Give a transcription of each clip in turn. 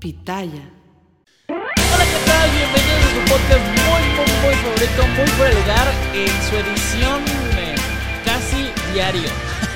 Pitaya. Hola, ¿qué tal? Bienvenidos a su podcast muy, muy, muy favorito, muy fuera de lugar, en su edición eh, casi diario.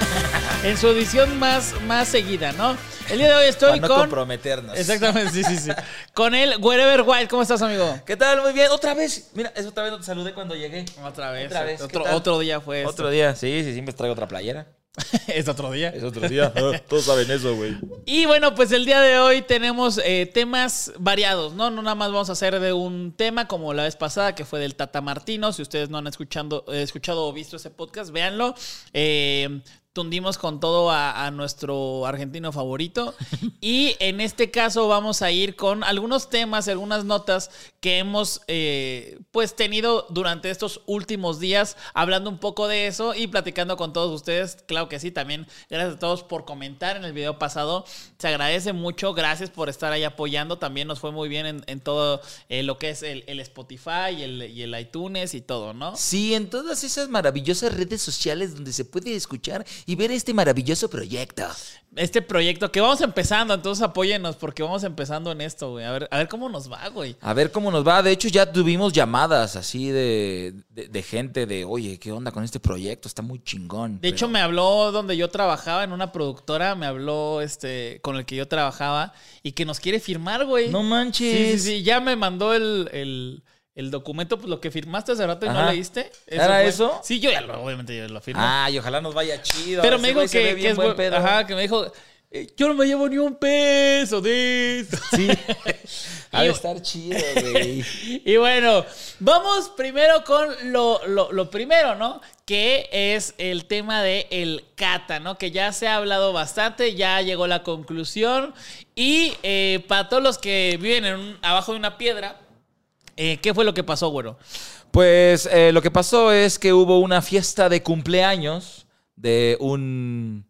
en su edición más, más seguida, ¿no? El día de hoy estoy Para no con... comprometernos. Exactamente, sí, sí, sí. Con el Wherever White. ¿Cómo estás, amigo? ¿Qué tal? Muy bien. Otra vez. Mira, es otra vez no te saludé cuando llegué. Otra vez. Otra vez, ¿qué Otro, día fue esto. Otro día. Sí, sí, siempre traigo otra playera. es otro día. Es otro día. Todos saben eso, güey. Y bueno, pues el día de hoy tenemos eh, temas variados, ¿no? No nada más vamos a hacer de un tema como la vez pasada, que fue del Tata Martino. Si ustedes no han escuchando, eh, escuchado o visto ese podcast, véanlo. Eh, tundimos con todo a, nuestro argentino favorito. Y en este caso vamos a ir con algunos temas, algunas notas que hemos eh, pues tenido durante estos últimos días, hablando un poco de eso y platicando con todos ustedes. Claro que sí, también gracias a todos por comentar en el video pasado. Se agradece mucho, gracias por estar ahí apoyando. También nos fue muy bien en, todo eh, lo que es el, el Spotify el, y el iTunes y todo, ¿no? Sí, en todas esas maravillosas redes sociales donde se puede escuchar y ver este maravilloso proyecto. Este proyecto que vamos empezando, entonces apóyenos porque vamos empezando en esto, güey. A ver, a ver cómo nos va, güey. A ver cómo nos va. De hecho, ya tuvimos llamadas así de, de, de gente de, oye, ¿qué onda con este proyecto? Está muy chingón. De hecho, me habló donde yo trabajaba, en una productora, me habló este con el que yo trabajaba y que nos quiere firmar, güey. No Sí, manches. sí, sí. Ya me mandó el, el, el documento, pues lo que firmaste hace rato y no leíste. ¿Era fue- eso? Sí, yo ya lo, obviamente yo lo firmé. Ay, ojalá nos vaya chido. Pero me dijo que, bien que es buen pedo. Ajá, que me dijo, "Eh, yo no me llevo ni un peso de esto. Sí. Ha de estar chido, güey. Y bueno, vamos primero con lo, lo- lo primero, ¿no? Que es el tema de el kata, ¿no? Que ya se ha hablado bastante, ya llegó la conclusión. Y eh, para todos los que viven en un- abajo de una piedra, eh, ¿qué fue lo que pasó, güero? Pues eh, lo que pasó es que hubo una fiesta de cumpleaños de un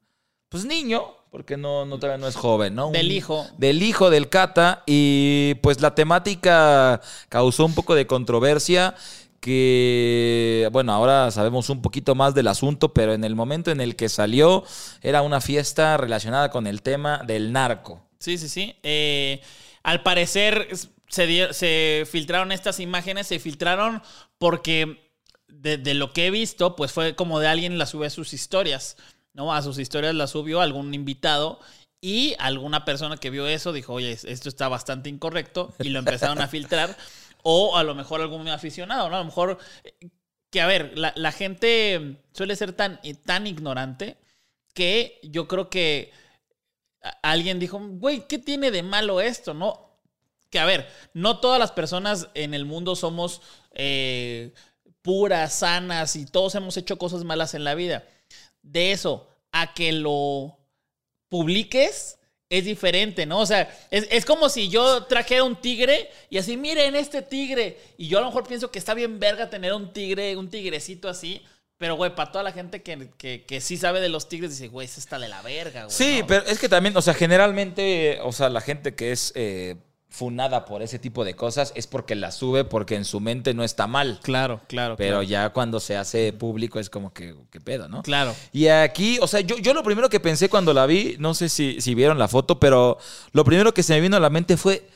pues niño, porque no, no todavía no es joven, ¿no? Un- Del hijo. Del hijo del Cata. Y pues la temática causó un poco de controversia. Que, bueno, ahora sabemos un poquito más del asunto, pero en el momento en el que salió era una fiesta relacionada con el tema del narco. Sí, sí, sí. Eh, al parecer se, filtraron estas imágenes, se filtraron porque de, lo que he visto, pues fue como de alguien las subió a sus historias, ¿no? A sus historias las subió algún invitado y alguna persona que vio eso dijo, oye, esto está bastante incorrecto y lo empezaron a filtrar. O a lo mejor algún aficionado, ¿no? A lo mejor eh, que, a ver, la, la gente suele ser tan, tan ignorante que yo creo que alguien dijo, güey, ¿qué tiene de malo esto? No, que a ver, no todas las personas en el mundo somos eh, puras, sanas y todos hemos hecho cosas malas en la vida. De eso a que lo publiques es diferente, ¿no? O sea, es, es como si yo trajera un tigre y así, miren este tigre. Y yo a lo mejor pienso que está bien verga tener un tigre, un tigrecito así. Pero, güey, para toda la gente que, que, que sí sabe de los tigres, dice, güey, ese está de la verga, güey. Sí, ¿no? pero es que también, o sea, generalmente, o sea, la gente que es eh, funada por ese tipo de cosas es porque la sube porque en su mente no está mal. Claro, claro. Pero claro. ya cuando se hace público es como que, ¿qué pedo, no? Claro. Y aquí, o sea, yo, yo lo primero que pensé cuando la vi, no sé si, si vieron la foto, pero lo primero que se me vino a la mente fue,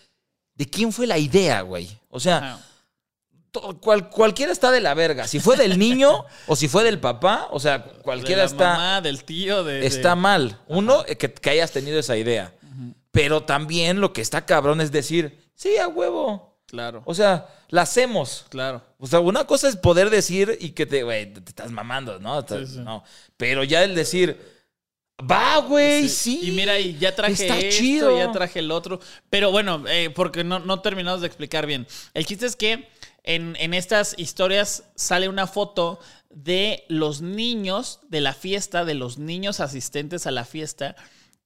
¿de quién fue la idea, güey? O sea, cual- cualquiera está de la verga. Si fue del niño o si fue del papá, o sea, cualquiera de la está, mamá, del tío, de. está de- mal. Uno, eh, que, que hayas tenido esa idea. Pero también lo que está cabrón es decir, sí, a huevo. Claro, O sea, la hacemos. claro. O sea, una cosa es poder decir y que te, güey, te, estás mamando, ¿no? Te- Sí, sí. no. Pero ya el decir, va, güey, sí. Y mira, y ya traje Está esto, chido. ya traje el otro. Pero bueno, eh, porque no, no terminamos de explicar bien. El chiste es que en, en estas historias sale una foto de los niños de la fiesta, de los niños asistentes a la fiesta,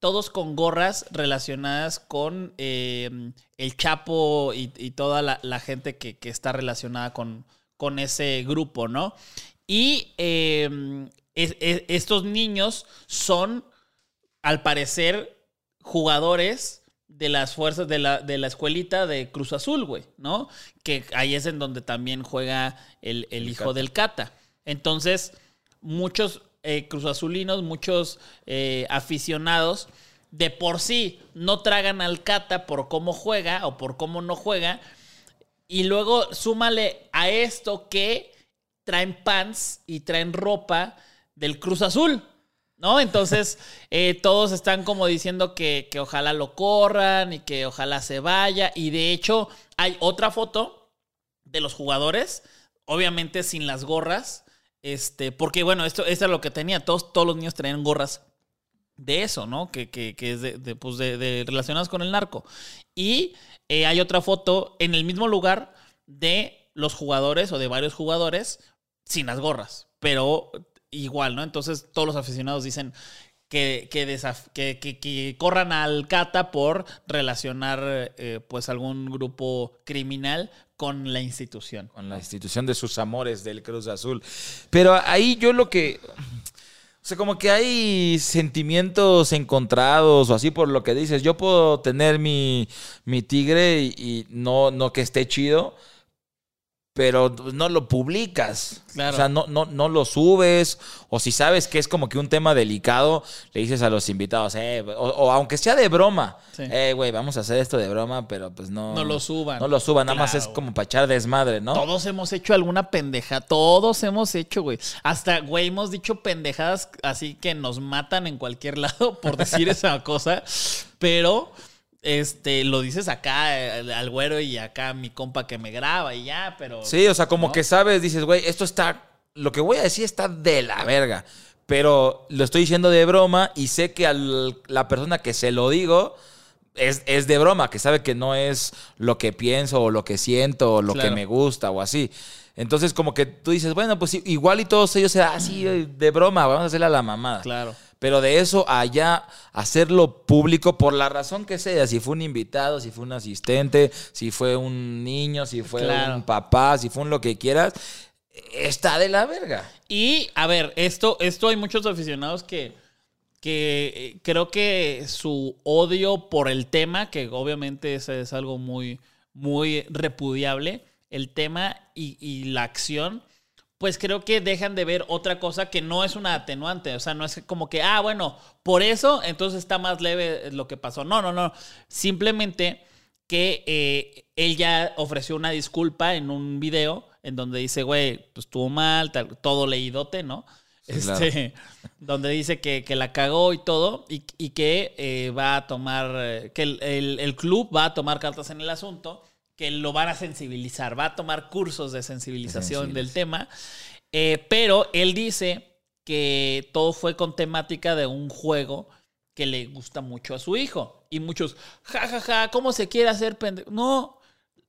todos con gorras relacionadas con eh, el Chapo y, y toda la, la gente que, que está relacionada con, con ese grupo, ¿no? Y eh, es- es- estos niños son, al parecer, jugadores de las fuerzas de la, de la escuelita de Cruz Azul, güey, ¿no? Que ahí es en donde también juega el, el hijo Cata. del Cata. Entonces, muchos eh, Cruz Azulinos, muchos eh, aficionados, de por sí no tragan al Cata por cómo juega o por cómo no juega. Y luego súmale a esto que traen pants y traen ropa del Cruz Azul. ¿No? Entonces, eh, todos están como diciendo que, que ojalá lo corran y que ojalá se vaya. Y de hecho, hay otra foto de los jugadores, obviamente sin las gorras. Este, porque bueno, esto, es lo que tenía. Todos, todos los niños traían gorras de eso, ¿no? Que, que- que es de, de, pues de relacionadas con el narco. Y eh, hay otra foto en el mismo lugar de los jugadores o de varios jugadores sin las gorras, pero igual, ¿no? Entonces todos los aficionados dicen que, que, que corran al Cata por relacionar eh, pues algún grupo criminal con la institución. Con la institución de sus amores del Cruz Azul. Pero ahí yo lo que. O sea, como que hay sentimientos encontrados o así por lo que dices. Yo puedo tener mi, mi tigre y, y no, no que esté chido, pero no lo publicas. Claro. O sea, no, no, no lo subes. O si sabes que es como que un tema delicado, le dices a los invitados, eh, o, o aunque sea de broma, Sí. eh, güey, vamos a hacer esto de broma, pero pues no. No lo suban. No lo suban, nada más es como para echar desmadre, ¿no? Todos hemos hecho alguna pendeja. Todos hemos hecho, güey. Hasta, güey, hemos dicho pendejadas así que nos matan en cualquier lado por decir esa cosa. Pero, este, lo dices acá al güero y acá mi compa que me graba y ya, pero. Sí, o sea, como ¿no? que sabes, dices, güey, esto está. Lo que voy a decir está de la verga. Pero lo estoy diciendo de broma y sé que a la persona que se lo digo es, es de broma, que sabe que no es lo que pienso o lo que siento o lo Claro. que me gusta o así. Entonces, como que tú dices, bueno, pues igual y todos ellos serán así de broma, vamos a hacerle a la mamada. Claro. Pero de eso a ya hacerlo público por la razón que sea, si fue un invitado, si fue un asistente, si fue un niño, si fue Claro. un papá, si fue un lo que quieras, está de la verga. Y, a ver, esto, esto hay muchos aficionados que, que eh, creo que su odio por el tema, que obviamente es, es algo muy, muy repudiable, el tema y, y la acción, pues creo que dejan de ver otra cosa que no es una atenuante. O sea, no es como que, ah, bueno, por eso entonces está más leve lo que pasó. No, no, no. Simplemente que eh, él ya ofreció una disculpa en un video en donde dice, güey, pues estuvo mal, tal, todo leídote, ¿no? Sí, claro. este, donde dice que, que la cagó y todo, y, y que eh, va a tomar, eh, que el, el- el club va a tomar cartas en el asunto, que lo van a sensibilizar, va a tomar cursos de sensibilización del tema, eh, pero él dice que todo fue con temática de un juego que le gusta mucho a su hijo. Y muchos, ja, ja, ja, ¿cómo se quiere hacer pendejo? No,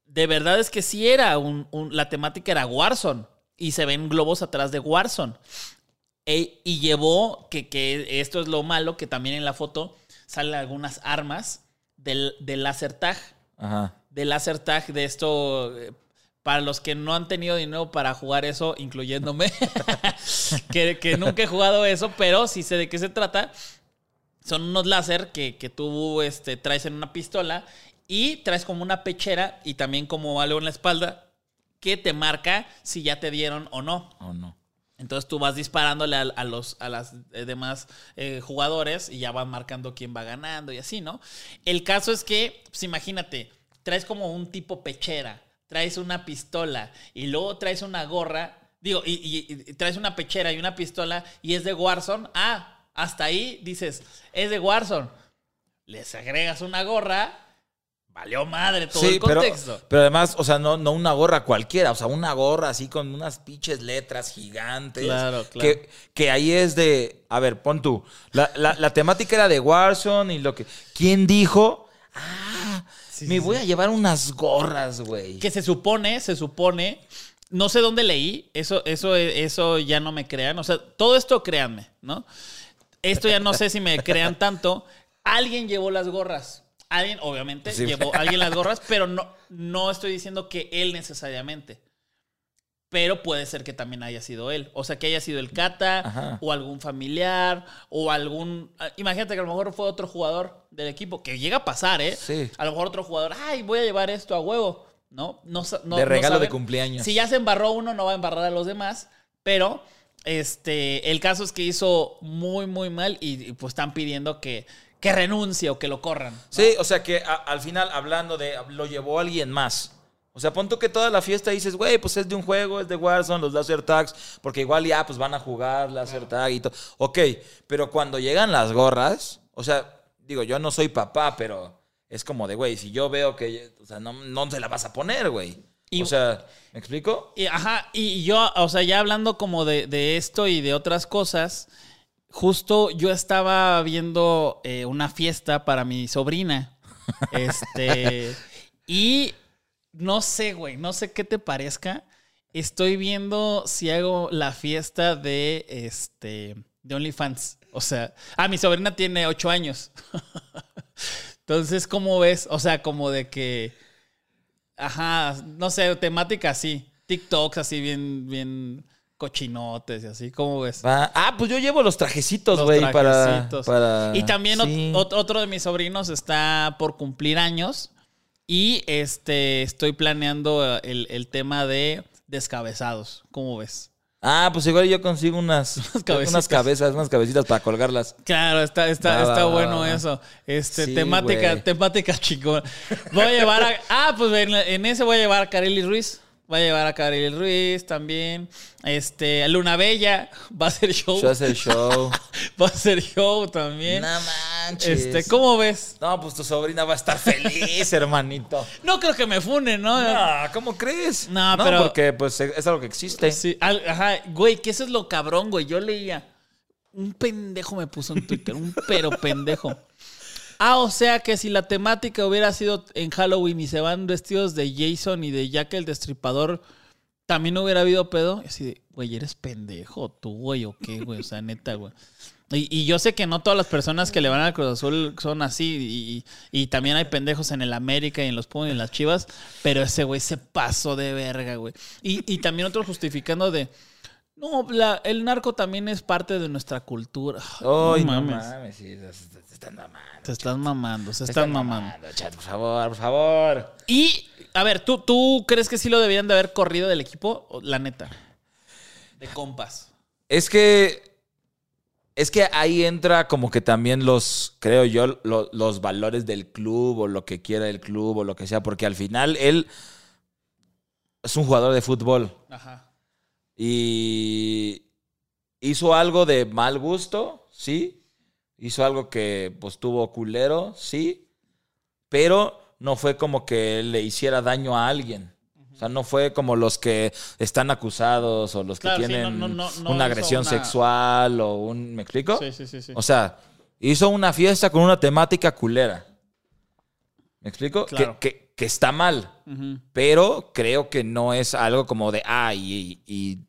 de verdad es que sí era un, un- la temática era Warzone y se ven globos atrás de Warzone. E- y llevó, que, que esto es lo malo, que también en la foto salen algunas armas del, del láser tag. Ajá. Del láser tag, de esto, eh, para los que no han tenido dinero para jugar eso, incluyéndome, que, que nunca he jugado eso, pero sí sé de qué se trata. Son unos láser que, que tú este, traes en una pistola y traes como una pechera y también como algo en la espalda que te marca si ya te dieron o no. ¿O no? Entonces tú vas disparándole a, los a las eh, demás eh, jugadores y ya van marcando quién va ganando y así, ¿no? El caso es que, pues imagínate, traes como un tipo pechera, traes una pistola y luego traes una gorra, digo, y- y traes una pechera y una pistola y es de Warzone, ah, hasta ahí dices, es de Warzone. Les agregas una gorra, valió madre todo el pero, contexto. pero además, o sea, no, no una gorra cualquiera, o sea, una gorra así con unas pinches letras gigantes. Claro, claro. Que, que ahí es de, a ver, pon tú, la, la- la temática era de Warzone y lo que... ¿Quién dijo? Ah, Sí, me sí, voy a llevar unas gorras, güey. Que se supone, se supone, no sé dónde leí, eso, eso, eso ya no me crean, o sea, todo esto créanme, ¿no? Esto ya no sé si me crean tanto. Alguien llevó las gorras. Alguien, obviamente, Sí. llevó alguien las gorras, pero no, no estoy diciendo que él necesariamente. Pero puede ser que también haya sido él. O sea, que haya sido el Cata, Ajá. o algún familiar, o algún. ah, Imagínate que a lo mejor fue otro jugador del equipo, que llega a pasar, ¿eh? Sí. A lo mejor otro jugador, ay, voy a llevar esto a huevo. No, no, no De no regalo de cumpleaños. Si ya se embarró uno, no va a embarrar a los demás. Pero este, el caso es que hizo muy, muy mal y, y, pues están pidiendo que, que renuncie o que lo corran. ¿no? Sí, o sea que a- al final, hablando de, lo llevó alguien más. O sea, pon tú que toda la fiesta dices, güey, pues es de un juego, es de Warzone, los laser tags, porque igual ya pues van a jugar laser tag y todo. Ok, pero cuando llegan las gorras, o sea, digo, yo no soy papá, pero es como de, güey, si yo veo que, o sea, no, no se la vas a poner, güey. Y- o sea, ¿me explico? Y, ajá, y yo, o sea, ya hablando como de, de esto y de otras cosas, justo yo estaba viendo eh, una fiesta para mi sobrina. Este. y no sé, güey, no sé qué te parezca. Estoy viendo si hago la fiesta de este. de OnlyFans. O sea, ah, mi sobrina tiene ocho años. Entonces, ¿cómo ves? O sea, como de que. Ajá, no sé, temática así. TikToks así bien, bien cochinotes y así. ¿Cómo ves? Ah, pues yo llevo los trajecitos, güey, para. Y también ot- Sí. ot- otro de mis sobrinos está por cumplir años. Y este estoy planeando eh, el, el tema de descabezados. ¿Cómo ves? Ah, pues igual yo consigo unas, cabezas, unas cabecitas para colgarlas. Claro, está, está, Va, está va, bueno va. eso. Este, Sí, temática, güey. temática chingón. Voy a llevar a. Ah, pues en, en ese voy a llevar a Kareli Ruiz. Voy a llevar a Kareli Ruiz también. Este, a Luna Bella. Va a ser show. Yo hacer show. Va a ser show también. no manches. este, ¿cómo ves? No, pues tu sobrina va a estar feliz, hermanito. No creo que me funen, ¿no? No, ¿cómo crees? No, pero- porque pues es algo que existe. Sí, ajá, güey, que eso es lo cabrón, güey. Yo leía. Un pendejo me puso en Twitter, un pero pendejo. Ah, o sea que si la temática hubiera sido en Halloween y se van vestidos de Jason y de Jack el Destripador, también hubiera habido pedo. Así de, güey, eres pendejo tú, güey, o qué, güey. O sea, neta, güey. Y, y yo sé que no todas las personas que le van al Cruz Azul son así. Y, y también hay pendejos en el América y en los Pumas y en las Chivas. Pero ese güey se pasó de verga, güey. Y, y también otros justificando de. No, la- el narco también es parte de nuestra cultura. Ay, no no mames. mames, sí, se, están mamando. Se están mamando, se están mamando. chat, por favor, por favor. Y, a ver, ¿tú, ¿tú crees que sí lo deberían de haber corrido del equipo? La neta. De compas. Es que. Es que ahí entra como que también los, creo yo, lo- los valores del club o lo que quiera el club o lo que sea, porque al final él es un jugador de fútbol Ajá. Y hizo algo de mal gusto, sí. Hizo algo que pues tuvo culero, sí. Pero no fue como que le hiciera daño a alguien. O sea, no fue como los que están acusados o los que Claro, tienen no, no, no, no una agresión una- sexual o un... ¿Me explico? Sí, sí, sí, sí. O sea, hizo una fiesta con una temática culera. ¿Me explico? Claro. Que, que está mal. Pero creo que no es algo como de, ah, y, y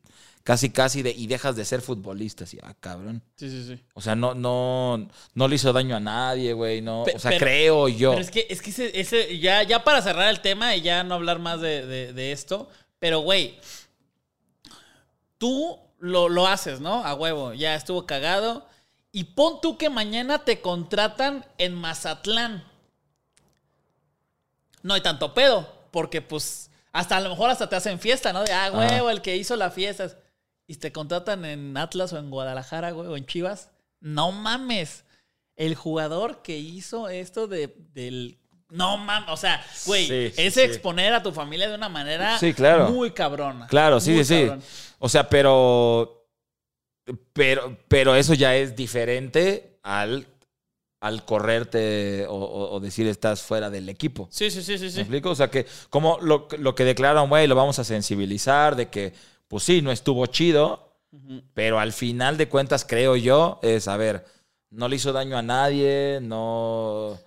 casi, casi de, y dejas de ser futbolista. Así, ah, cabrón. Sí, sí, sí. O sea, no, no, no le hizo daño a nadie, güey. No, Pe- o sea, pero- creo yo. Pero es que, es que ese, ese- ya, ya para cerrar el tema y ya no hablar más de, de- de esto, pero güey, tú lo, lo haces, ¿no? A huevo, ya estuvo cagado. Y pon tú que mañana te contratan en Mazatlán. No hay tanto pedo, porque pues hasta a lo mejor hasta te hacen fiesta, ¿no? De, ah, huevo, el que hizo la fiesta. Y te contratan en Atlas o en Guadalajara, güey, o en Chivas. No mames. El jugador que hizo esto de, del No mames, o sea, güey, Sí, sí, es sí. exponer a tu familia de una manera Sí, claro. muy cabrona. Claro, sí, Muy sí, sí. O sea, pero, pero, pero eso ya es diferente al, al correrte o, o- o decir estás fuera del equipo. Sí, sí, sí, sí, ¿Me explico? O sea, que como lo, lo que declaran, güey, lo vamos a sensibilizar de que, pues sí, no estuvo chido, pero al final de cuentas, creo yo, es, a ver, no le hizo daño a nadie, no...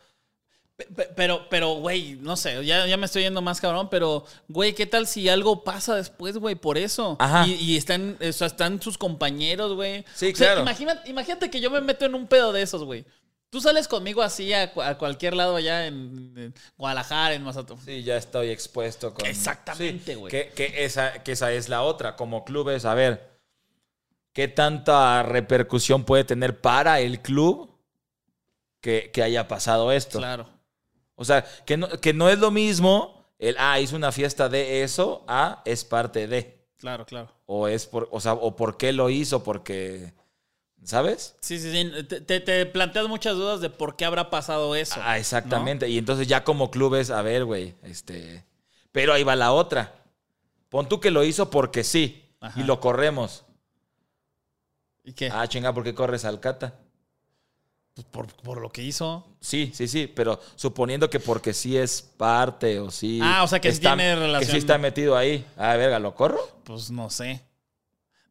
Pe- pe- Pero, pero, güey, no sé, ya, ya me estoy yendo más cabrón, pero, güey, ¿qué tal si algo pasa después, güey, por eso? Ajá. Y, y están, o sea, están sus compañeros, güey. Sí, O sea, claro. imagínate, imagínate que yo me meto en un pedo de esos, güey. Tú sales conmigo así a, a cualquier lado allá en, en Guadalajara, en Mazatlán. Sí, ya estoy expuesto con... Exactamente, Sí, güey. Que, que esa, que esa es la otra. Como club es, a ver, ¿qué tanta repercusión puede tener para el club que, que haya pasado esto? Claro. O sea, que no, que no es lo mismo el, ah, hizo una fiesta de eso, a es parte de. Claro, claro. O es por, o sea, o por qué lo hizo, porque, ¿sabes? Sí, sí, sí. Te, te- te planteas muchas dudas de por qué habrá pasado eso. Ah, exactamente. Y entonces ya como clubes, a ver, güey, este. Pero ahí va la otra. Pon tú que lo hizo porque sí. Ajá. Y lo corremos. ¿Y qué? Ah, chinga, ¿por qué corres al Cata? Pues por, por lo que hizo. Sí, sí, sí, pero suponiendo que porque sí es parte o sí. Ah, o sea, que sí tiene Que relación. sí está metido ahí. Ah, verga, ¿lo corro? Pues no sé.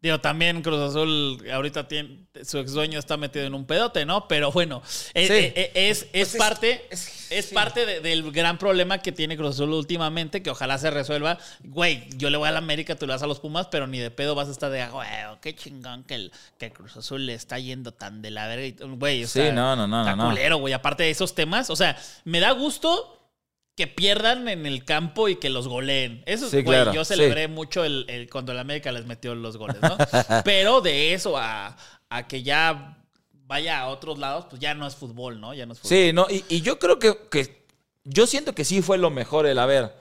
Digo, también Cruz Azul ahorita tiene, su ex dueño está metido en un pedote, ¿no? Pero bueno, es, Sí. es, es- es Pues es- parte, es- sí. parte de- del gran problema que tiene Cruz Azul últimamente, que ojalá se resuelva. Güey, yo le voy a la América, tú le vas a los Pumas, pero ni de pedo vas a estar de, "Ah, güey, qué chingón que, el, que Cruz Azul le está yendo tan de la verga. Güey, o Sí, sea, no, no, no, está no, no. culero, güey. Aparte de esos temas, o sea, me da gusto que pierdan en el campo y que los goleen. Eso, Sí, güey, claro, yo sí. celebré mucho el, el- cuando el América les metió los goles, ¿no? Pero de eso a, a que ya vaya a otros lados, pues ya no es fútbol, ¿no? Ya no es fútbol. Sí, no, y, y yo creo que, que- Yo siento que sí fue lo mejor el, a ver,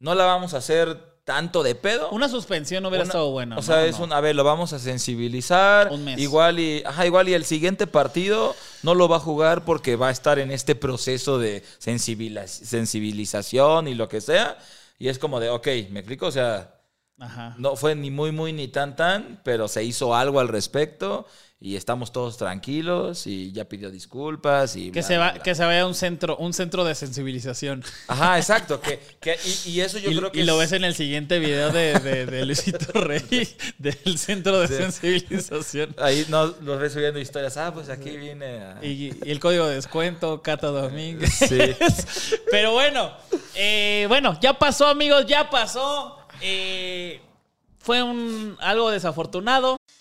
no la vamos a hacer tanto de pedo. Una suspensión hubiera Una- estado buena. O ¿no? sea, es No. un, a ver, lo vamos a sensibilizar. Un mes. Igual y, ajá, igual y el siguiente partido no lo va a jugar porque va a estar en este proceso de sensibila- sensibilización y lo que sea. Y es como de, ok, me explico, o sea, Ajá. no fue ni muy, muy, ni tan, tan, pero se hizo algo al respecto y estamos todos tranquilos y ya pidió disculpas y... Que bla, se, va, bla. que se vaya a un centro, un centro de sensibilización. Ajá, exacto. Que, que- y, y eso yo y creo que y lo es- ves en el siguiente video de, de, de Luisito Rey, del centro de sensibilización. Ahí nos los ves subiendo historias. Ah, pues aquí viene a... Y, y el código de descuento, Cata Domínguez. Sí. Pero bueno, eh, bueno, ya pasó, amigos, ya pasó. Eh, fue un algo desafortunado.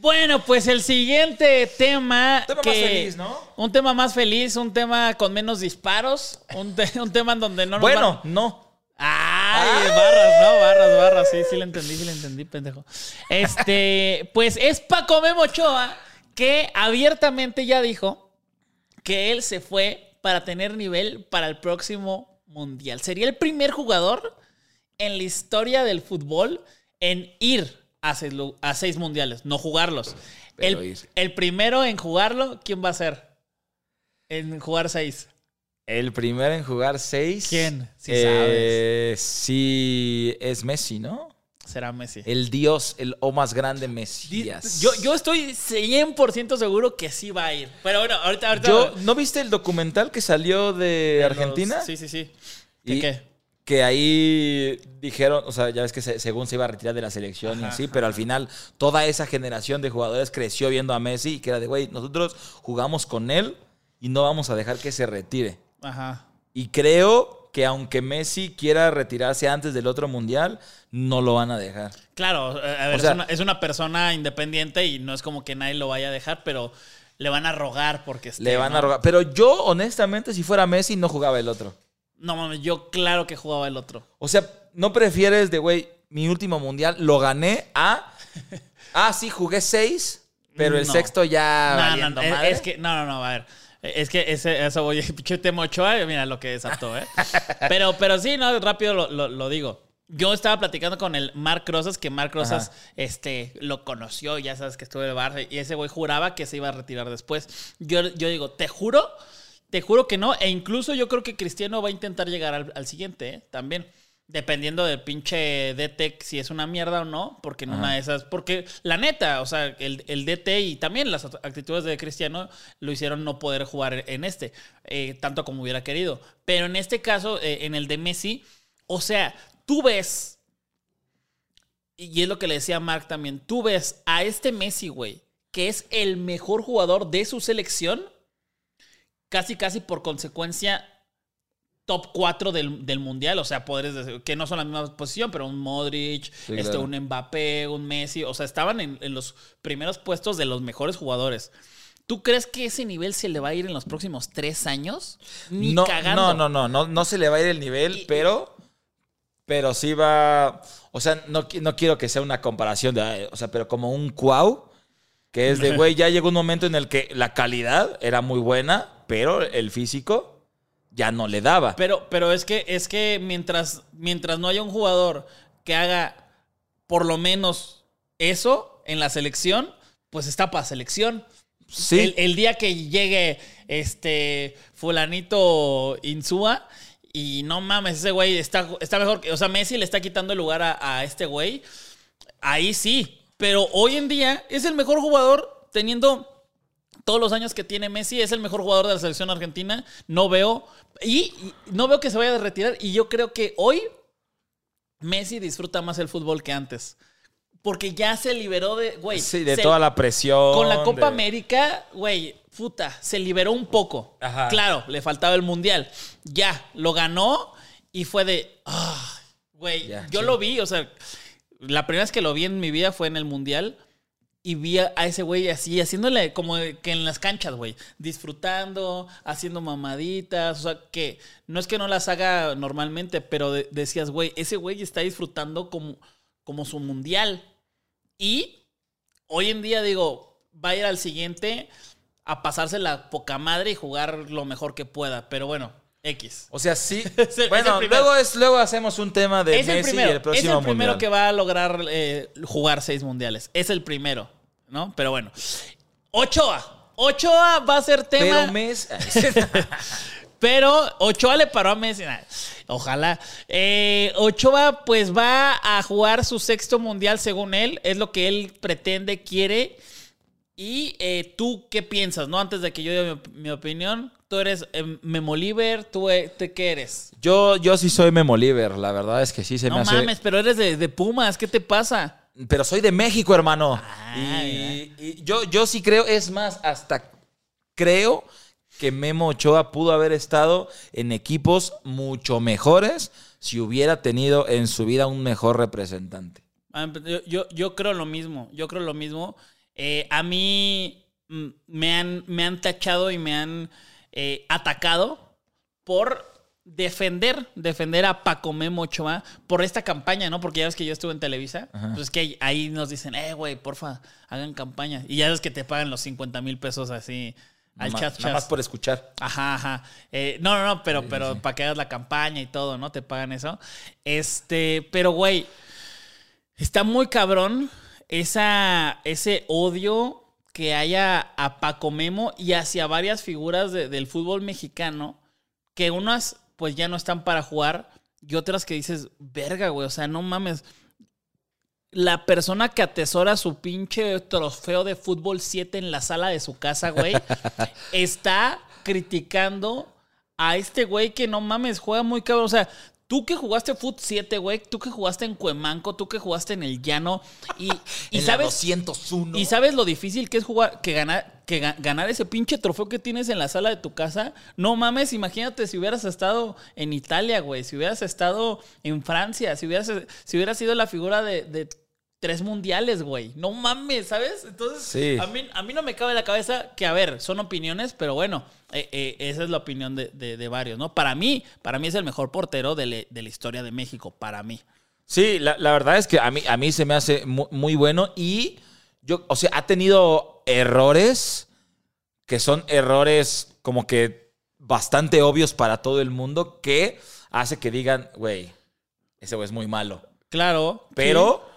Bueno, pues el siguiente tema. Tema más feliz, ¿no? Un tema más feliz, un tema con menos disparos, un, te- un tema en donde no nos Bueno, van- no. Ay, barras, ¿no? Barras, barras. Sí, sí le entendí, sí le entendí, pendejo. Este, pues es Paco Memo Ochoa que abiertamente ya dijo que él se fue para tener nivel para el próximo mundial. Sería el primer jugador en la historia del fútbol en ir a seis, a seis mundiales, no jugarlos. El, el primero en jugarlo, ¿quién va a ser? En jugar seis. El primero en jugar seis. ¿Quién? Si Eh, Sí, es Messi, ¿no? Será Messi. El dios, el o más grande Mesías. Yo, yo estoy 100% seguro que sí va a ir. Pero bueno, ahorita. ahorita Yo- ¿No viste el documental que salió de de los- Argentina? Sí, sí, sí. ¿Qué Y- qué? Que ahí dijeron, o sea, ya ves que se- según se iba a retirar de la selección y así, pero al final toda esa generación de jugadores creció viendo a Messi y que era de, güey, nosotros jugamos con él y no vamos a dejar que se retire. Ajá. Y creo que aunque Messi quiera retirarse antes del otro mundial, no lo van a dejar. Claro, eh, a ver, O sea- es, una, es una persona independiente y no es como que nadie lo vaya a dejar, pero le van a rogar porque esté, Le van ¿no? a rogar. Pero yo, honestamente, si fuera Messi, no jugaba el otro. No mames, yo claro que jugaba el otro. O sea, ¿no prefieres de, güey, mi último mundial lo gané a... Ah, sí, jugué seis, pero el No. sexto ya No, no, valiendo no, es, madre. es que, no, no, no, a ver. Es que ese, eso voy, pinche Temo Ochoa, mira lo que desató, ¿eh? Pero, pero sí, no, rápido lo, lo- lo digo. Yo estaba platicando con el Mark Rosas, que Mark Rosas Ajá. este, lo conoció, ya sabes que estuvo en el Barça, y ese güey juraba que se iba a retirar después. Yo, yo digo, te juro, te juro que no, e incluso yo creo que Cristiano va a intentar llegar al, al siguiente, ¿eh? También. Dependiendo del pinche DT, si es una mierda o no, porque en una de esas. Porque la neta, o sea, el, el DT y también las actitudes de Cristiano lo hicieron no poder jugar en este, eh, tanto como hubiera querido. Pero en este caso, eh, en el de Messi, o sea, tú ves, y es lo que le decía Mark también, tú ves a este Messi, güey, que es el mejor jugador de su selección, casi, casi por consecuencia top 4 del, del mundial. O sea, podrías decir que no son la misma posición, pero un Modric, Sí, este, claro. un Mbappé, un Messi. O sea, estaban en, en los primeros puestos de los mejores jugadores. ¿Tú crees que ese nivel se le va a ir en los próximos tres años? Ni no, cagando. no, no, no, no, no se le va a ir el nivel, Y- pero, pero sí va, o sea, no, no quiero que sea una comparación de, o sea, pero como un cuau, que es de, güey, ya llegó un momento en el que la calidad era muy buena, pero el físico ya no le daba. Pero, pero es que, es que mientras, mientras no haya un jugador que haga por lo menos eso en la selección, pues está para selección. sí, El, el día que llegue este fulanito Insúa y no mames, ese güey está, está mejor. que- O sea, Messi le está quitando el lugar a, a este güey. Ahí sí. Pero hoy en día es el mejor jugador teniendo todos los años que tiene Messi. Es el mejor jugador de la selección argentina. No veo. Y, y no veo que se vaya a retirar. Y yo creo que hoy Messi disfruta más el fútbol que antes. Porque ya se liberó de. Güey. sí, de se- toda la presión. con la Copa de- América, güey, puta, se liberó un poco. Ajá. Claro, le faltaba el Mundial. Ya, lo ganó y fue de, ah, güey, yo sí. lo vi, o sea, la primera vez que lo vi en mi vida fue en el Mundial y vi a, ese güey así, haciéndole como que en las canchas, güey, disfrutando, haciendo mamaditas, o sea, que no es que no las haga normalmente, pero de- decías, güey, ese güey está disfrutando como, como su Mundial. Y hoy en día digo, va a ir al siguiente a pasarse la poca madre y jugar lo mejor que pueda. Pero bueno, X. O sea, sí. El- el bueno, luego, es, luego hacemos un tema de Es el Messi primero, y el próximo es el primero mundial. que va a lograr eh, jugar seis mundiales. Es el primero, ¿no? Pero bueno. Ochoa. Ochoa va a ser tema. Pero Messi... Pero Ochoa le paró a Messi. Ojalá. Eh, Ochoa, pues va a jugar su sexto mundial según él. Es lo que él pretende, quiere. Y eh, tú, ¿qué piensas? No, antes de que yo diga mi, mi opinión, tú eres eh, Memoliver, ¿tú, eh, ¿tú qué eres? Yo, yo sí soy Memo Oliver, la verdad es que sí se no me hace... mames, pero eres de, de Pumas, ¿qué te pasa? Pero soy de México, hermano. Ah, y y yo, yo sí creo, es más, hasta creo que Memo Ochoa pudo haber estado en equipos mucho mejores si hubiera tenido en su vida un mejor representante. Ah, Yo, yo, yo creo lo mismo, yo creo lo mismo. Eh, a mí mm, me han, me han tachado y me han eh, atacado por defender, defender a Paco Memo Ochoa por esta campaña, ¿no? Porque ya ves que yo estuve en Televisa, pues que ahí, nos dicen, eh, güey, porfa, hagan campaña. Y ya ves que te pagan los 50 mil pesos así al chat, más, nada más por escuchar. Ajá, ajá. Eh, no, no, no, pero, pero para que hagas la campaña y todo, ¿no? Te pagan eso. Este, pero güey, está muy cabrón esa, ese odio que haya a Paco Memo y hacia varias figuras de- del fútbol mexicano, que unas pues ya no están para jugar y otras que dices, verga, güey, o sea, no mames. La persona que atesora su pinche trofeo de fútbol 7 en la sala de su casa, güey, está criticando a este güey que no mames, juega muy cabrón. O sea, tú que jugaste Foot 7, güey, tú que jugaste en Cuemanco, tú que jugaste en el Llano y, y en la sabes 201. y sabes lo difícil que es jugar, que ganar, que ga- ganar ese pinche trofeo que tienes en la sala de tu casa. No mames, imagínate si hubieras estado en Italia, güey, si hubieras estado en Francia, si hubieras, si hubieras sido la figura de, de tres mundiales, güey. No mames, ¿sabes? Entonces, Sí. a, mí, a mí no me cabe en la cabeza que, a ver, son opiniones, pero bueno, eh, eh, esa es la opinión de, de- de varios, ¿no? Para mí, para mí es el mejor portero de, le- de la historia de México, para mí. Sí, la, la verdad es que a mí, a mí se me hace mu- muy, bueno y yo, o sea, ha tenido errores que son errores como que bastante obvios para todo el mundo que hace que digan, güey, ese güey es muy malo. Claro. Pero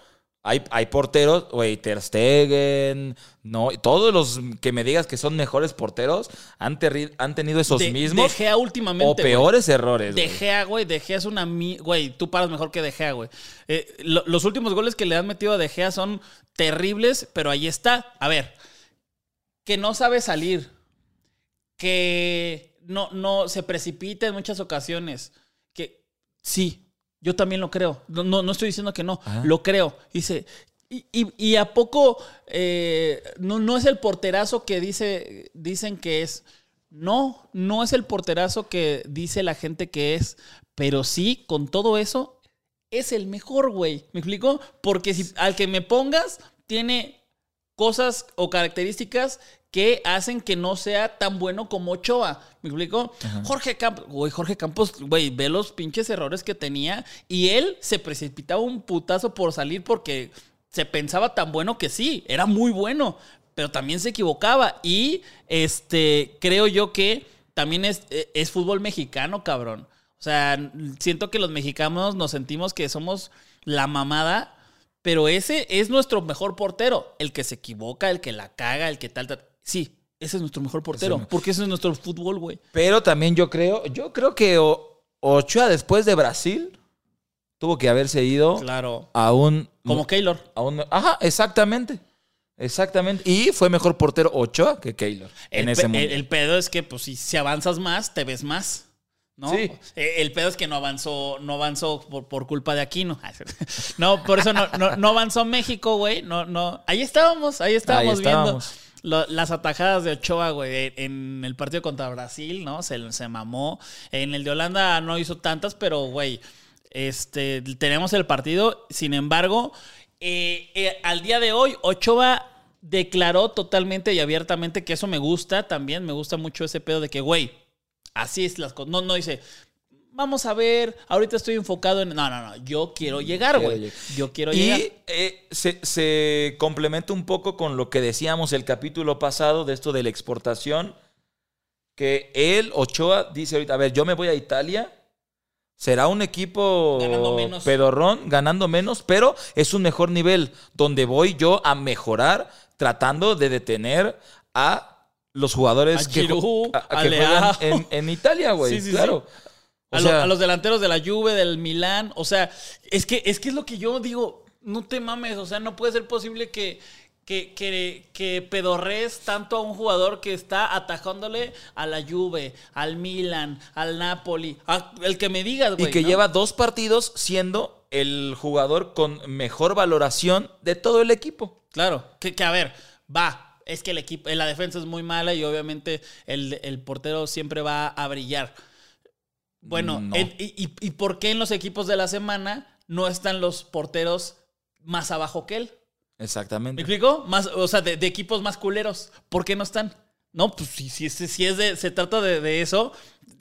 hay, hay porteros, güey, Ter Stegen, no, todos los que me digas que son mejores porteros han, tenido esos De- mismos De Gea últimamente. o peores errores. De. Gea, güey. De Gea es una. Güey, tú paras mejor que De Gea, güey. Eh, lo- los últimos goles que le han metido a De Gea son terribles, pero ahí está. A ver. Que no sabe salir. Que no, no se precipita en muchas ocasiones. Que sí, yo también lo creo. No, no, no estoy diciendo que no. Ajá. Lo creo. Dice. Y, y- y a poco eh, no, no es el porterazo que dice, dicen que es. No, no es el porterazo que dice la gente que es, pero sí, con todo eso, es el mejor, güey. ¿Me explico? Porque si al que me pongas tiene cosas o características que hacen que no sea tan bueno como Ochoa. ¿Me explico? Jorge Campos, güey, Jorge Campos, güey, ve los pinches errores que tenía y él se precipitaba un putazo por salir porque se pensaba tan bueno que sí, era muy bueno, pero también se equivocaba y este creo yo que también es, es fútbol mexicano, cabrón. O sea, siento que los mexicanos nos sentimos que somos la mamada, pero ese es nuestro mejor portero. El que se equivoca, el que la caga, el que tal, tal. Sí, ese es nuestro mejor portero. Ese- Porque ese es nuestro fútbol, güey. Pero también yo creo, yo creo que Ochoa después de Brasil tuvo que haberse ido Claro. a un Como Keylor. a un- ajá, exactamente. Exactamente. Y fue mejor portero Ochoa que Keylor en El, ese pe- mundo. el- el pedo es que, pues, si, si avanzas más, te ves más. ¿No? Sí. Eh, El pedo es que no avanzó, no avanzó por, por culpa de Aquino. No, por eso no, no, no avanzó México, güey. No, no. Ahí estábamos, ahí estábamos, estábamos. viendo las atajadas de Ochoa, güey, en el partido contra Brasil, ¿no? Se, se mamó. En el de Holanda no hizo tantas, pero, güey, este, tenemos el partido. Sin embargo, eh, eh, al día de hoy, Ochoa declaró totalmente y abiertamente que eso me gusta también. Me gusta mucho ese pedo de que, güey, así es las cosas. No, no dice, vamos a ver, ahorita estoy enfocado en. No, no, no, yo quiero llegar, güey. Yo quiero y llegar. eh, se, se complementa un poco con lo que decíamos el capítulo pasado de esto de la exportación. Que él, Ochoa, dice ahorita, a ver, yo me voy a Italia. Será un equipo Ganando menos. pedorrón, ganando menos, pero es un mejor nivel donde voy yo a mejorar tratando de detener a los jugadores A que, Giroud, a- a que juegan en, en Italia, güey. Sí, sí, sí. O A, lo- sea, a los delanteros de la Juve, del Milán. O sea, es que, es que es lo que yo digo. No te mames. O sea, no puede ser posible que, que, que, que pedorrees tanto a un jugador que está atajándole a la Juve, al Milan, al Napoli. a- el que me digas, güey. Y que ¿no? lleva dos partidos siendo el jugador con mejor valoración de todo el equipo. Claro, que, que a ver, va. Es que el equipo, la defensa es muy mala y obviamente el, el portero siempre va a brillar. Bueno, No. en- y, y- y por qué en los equipos de la semana no están los porteros más abajo que él? ¿Me Exactamente. explico? Más, o sea, de, de equipos más culeros. ¿Por qué no están? No, pues si, si, si, es de, se trata de, de eso,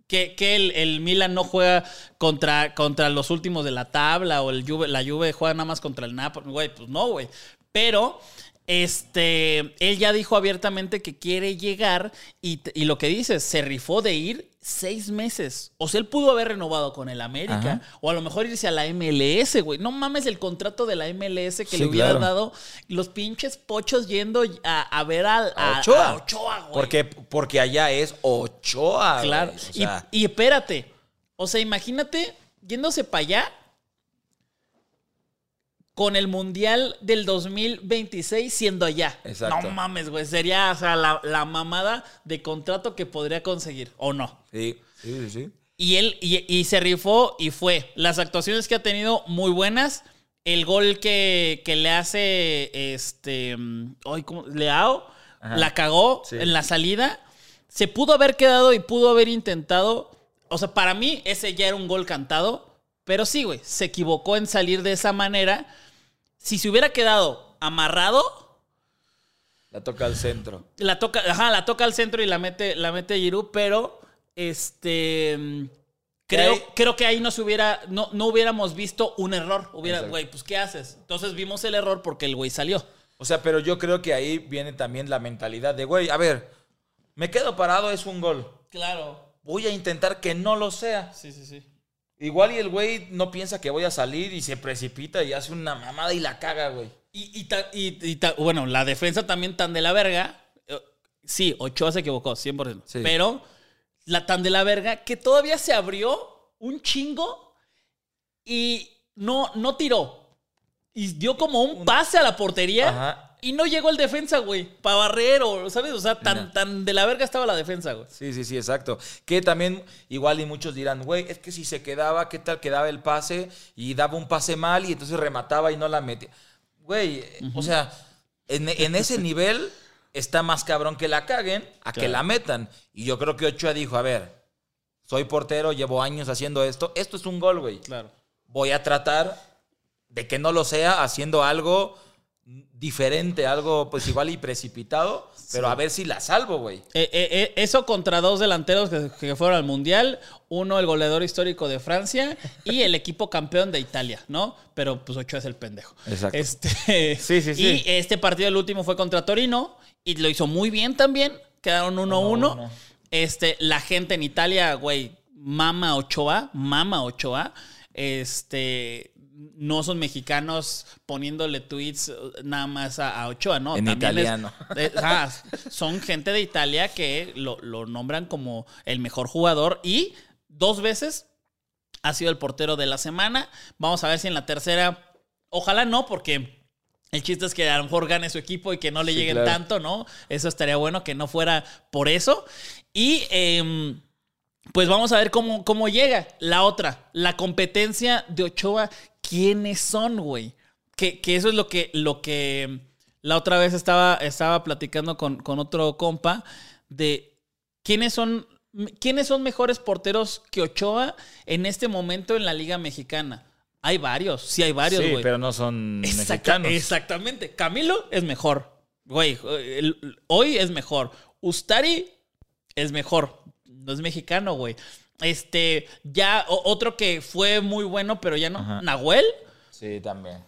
que, que el, el Milan no juega contra, contra los últimos de la tabla o el Juve, la Juve juega nada más contra el Napoli. Güey, pues no, güey. Pero este, él ya dijo abiertamente que quiere llegar y, y lo que dice, se rifó de ir seis meses. O sea, él pudo haber renovado con el América Ajá. o a lo mejor irse a la MLS, güey. No mames el contrato de la MLS que Sí, le hubiera claro. dado los pinches pochos yendo a, a ver al, a, A Ochoa. a Ochoa, güey. Porque, porque allá es Ochoa. Claro. O Y- y, espérate. O sea, imagínate yéndose para allá con el Mundial del 2026 siendo allá. Exacto. No mames, güey. Sería, o sea, la, la mamada de contrato que podría conseguir. ¿O no? sí, sí, sí, sí. Y él y, y se rifó y fue. Las actuaciones que ha tenido muy buenas. El gol que, que le hace este. mm, Ay, ¿cómo? Leao. Ajá. La cagó Sí. en la salida. Se pudo haber quedado y pudo haber intentado. O sea, para mí, ese ya era un gol cantado. Pero sí, güey. Se equivocó en salir de esa manera. Si se hubiera quedado amarrado, La toca al centro. la toca, ajá, la toca al centro y la mete, la mete Giroud, pero este mm, creo, creo que ahí no se hubiera, no, no hubiéramos visto un error. Hubiera, güey, pues ¿qué haces? Entonces vimos el error porque el güey salió. O sea, pero yo creo que ahí viene también la mentalidad de, güey, a ver, me quedo parado, es un gol. Claro. Voy a intentar que no lo sea. Sí, sí, sí. Igual y el güey no piensa que voy a salir y se precipita y hace una mamada y la caga, güey. Y, y ta- y- y ta- bueno, la defensa también tan de la verga. eh, Sí, Ochoa se equivocó, 100%. Sí. Pero la tan de la verga que todavía se abrió un chingo y no, no tiró. Y dio como un pase a la portería Ajá. Y no llegó el defensa, güey. Para barrer o, ¿sabes? O sea, tan, No. tan de la verga estaba la defensa, güey. Sí, sí, sí, exacto. Que también, igual y muchos dirán, güey, es que si se quedaba, ¿qué tal quedaba el pase? Y daba un pase mal y entonces remataba y no la metía. Güey, o sea, en, en ese nivel está más cabrón que la caguen a que la metan. Y yo creo que Ochoa dijo, a ver, soy portero, llevo años haciendo esto, esto es un gol, güey. Claro. Voy a tratar de que no lo sea haciendo algo diferente, algo pues igual y precipitado, pero a ver si la salvo, güey. Eh, eh, eh, eso contra dos delanteros que, que fueron al Mundial. Uno, el goleador histórico de Francia y el equipo campeón de Italia, ¿no? Pero pues Ochoa es el pendejo. Exacto. Este, Sí, sí, sí. Y este partido, el último, fue contra Torino y lo hizo muy bien también. Quedaron 1-1. Uno, Este, la gente en Italia, güey, mama Ochoa, mama Ochoa. Este, no son mexicanos poniéndole tweets eh, nada más a, a Ochoa, ¿no? En También es- italiano. ah, son gente de Italia que lo, lo nombran como el mejor jugador y dos veces ha sido el portero de la semana. Vamos a ver si en la tercera, ojalá no, porque el chiste es que a lo mejor gane su equipo y que no le Sí, lleguen claro. tanto, ¿no? Eso estaría bueno que no fuera por eso. Y em, pues vamos a ver cómo, cómo llega. La otra, la competencia de Ochoa, ¿quiénes son, güey? Que, que eso es lo que, lo que la otra vez estaba, estaba platicando con, con otro compa de quiénes son, quiénes son mejores porteros que Ochoa en este momento en la Liga Mexicana. Hay varios, sí hay varios, sí, güey. pero no son Exacta- mexicanos. Exactamente. Camilo es mejor. Güey, el- hoy es mejor. Ustari es mejor. No es mexicano, güey. Este, ya o- otro que fue muy bueno, pero ya no. Ajá. Nahuel. Sí, también.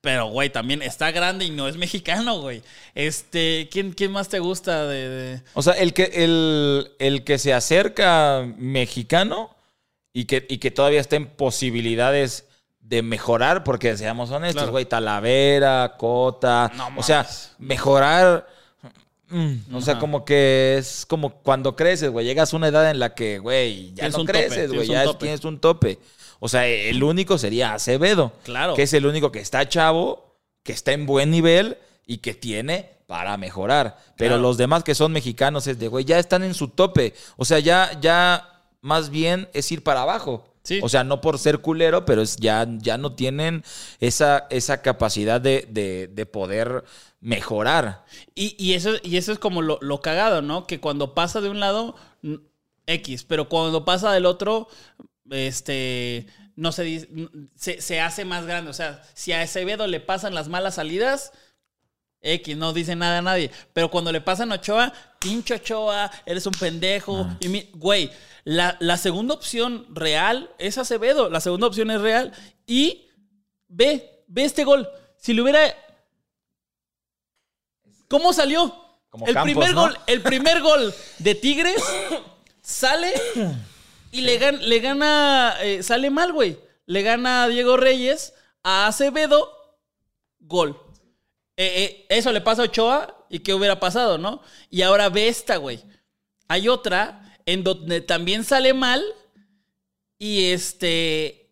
Pero, güey, también está grande y no es mexicano, güey. Este, ¿quién, quién más te gusta de, de- O sea, el que, el, el que se acerca mexicano y que, y que todavía está en posibilidades de mejorar, porque seamos honestos, Claro. güey, Talavera, Cota, No o sea, mejorar, mm, o sea, Ajá. como que es como cuando creces, güey, llegas a una edad en la que, güey, ya no tope, creces, güey, ya es- tope. tienes un tope. O sea, el único sería Acevedo, Claro. que es el único que está chavo, que está en buen nivel y que tiene para mejorar. Pero Claro. los demás que son mexicanos es de, güey, ya están en su tope. O sea, ya, ya más bien es ir para abajo. Sí. O sea, no por ser culero, pero es ya, ya no tienen esa, esa capacidad de, de- de poder mejorar. Y, y eso, y eso es como lo, lo cagado, ¿no? Que cuando pasa de un lado, X, pero cuando pasa del otro, este, no se, dice- se, se hace más grande. O sea, si a Acevedo le pasan las malas salidas, X, no dice nada a nadie. Pero cuando le pasan a Ochoa, pinche Ochoa, eres un pendejo. Y mi, güey, la, la segunda opción real es Acevedo. La segunda opción es real. Y ve, ve este gol. Si le hubiera. ¿Cómo salió? Como el Campos, primer ¿no? gol, el primer gol de Tigres sale y le, gan- le gana, eh, sale mal, güey. Le gana a Diego Reyes, a Acevedo, gol. Eh, eh, eso le pasa a Ochoa y qué hubiera pasado, ¿no? Y ahora ve esta, güey. Hay otra en donde también sale mal y este...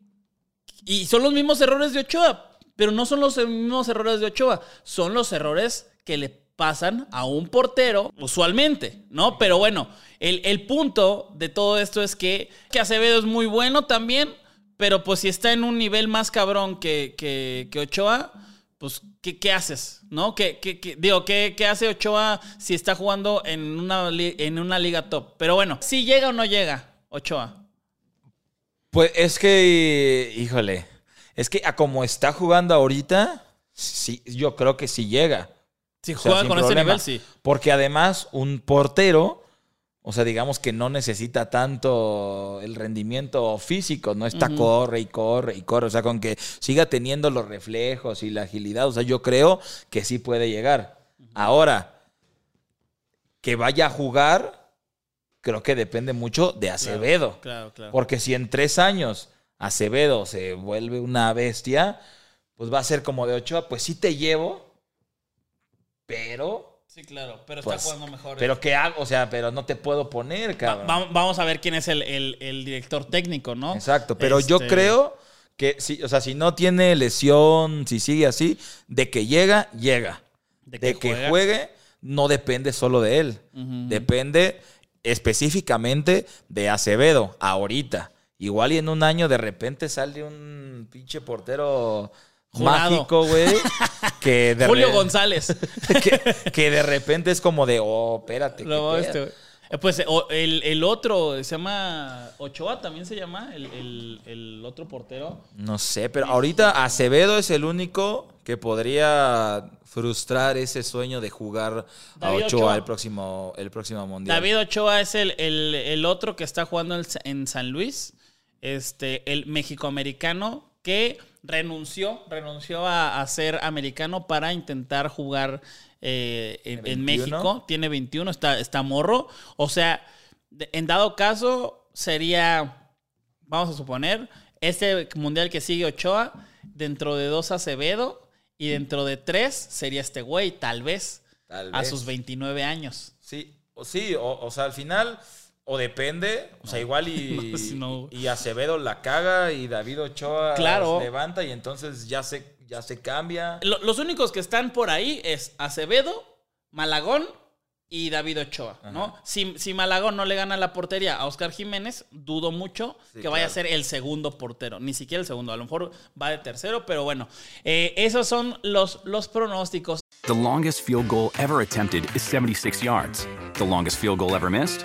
Y son los mismos errores de Ochoa, pero no son los mismos errores de Ochoa, son los errores que le pasan a un portero usualmente, ¿no? Pero bueno, el, el punto de todo esto es que, que Acevedo es muy bueno también, pero pues si está en un nivel más cabrón que, que, que Ochoa, pues ¿qué, qué haces? ¿No? ¿Qué, qué- qué- digo, ¿qué, qué hace Ochoa si está jugando en una, en una liga top? Pero bueno, si llega o no llega Ochoa. Pues es que, híjole, es que a como está jugando ahorita, sí, yo creo que sí llega. Si O sea, juega con ese nivel, sí. Porque además, un portero, o sea, digamos que no necesita tanto el rendimiento físico, no está corre y corre y corre. O sea, con que siga teniendo los reflejos y la agilidad, o sea, yo creo que sí puede llegar. Ahora, que vaya a jugar, creo que depende mucho de Acevedo. Claro, claro. Porque si en tres años Acevedo se vuelve una bestia, pues va a ser como de Ochoa, pues sí te llevo, pero Sí, claro, pero Pues, está jugando mejor. pero ¿qué hago? O sea, pero no te puedo poner, cabrón. va- vamos a ver quién es el, el- el director técnico, ¿no? Exacto, pero yo Este, creo que si, o sea, si no tiene lesión, si sigue así, de que llega, llega. De De, que juegue, no depende solo de él. Depende específicamente de Acevedo, ahorita. Igual y en un año de repente sale un pinche portero Jurado. mágico, güey. que de Julio re- González. que, que de repente es como de, oh, espérate. ¿qué Lo- pedo? este. Eh, pues eh, el, el otro se llama Ochoa, también se llama, el, el- el otro portero. No sé, pero ahorita Acevedo es el único que podría frustrar ese sueño de jugar a Ochoa, Ochoa. el próximo, el próximo mundial. David Ochoa es el, el- el otro que está jugando en, en San Luis, este, el mexicoamericano que renunció, renunció a, a ser americano para intentar jugar eh, en, en 21. México. Tiene 21, está, está morro. O sea, en dado caso, sería, vamos a suponer, este mundial que sigue Ochoa, dentro de dos Acevedo y dentro de tres sería este güey, tal vez, Tal a vez. sus 29 años. Sí, o, sí o, o sea, al final, o depende, o sea, igual y, No, sí, no. y Acevedo la caga y David Ochoa Claro. levanta y entonces ya se, ya se cambia. Lo- los únicos que están por ahí es Acevedo, Malagón y David Ochoa, ¿no? Si, si Malagón no le gana la portería a Oscar Jiménez, dudo mucho Sí, que vaya a ser el segundo portero, ni siquiera el segundo, a lo mejor va de tercero, pero bueno, eh, esos son los, los pronósticos. The longest field goal ever attempted is 76 yards. The longest field goal ever missed?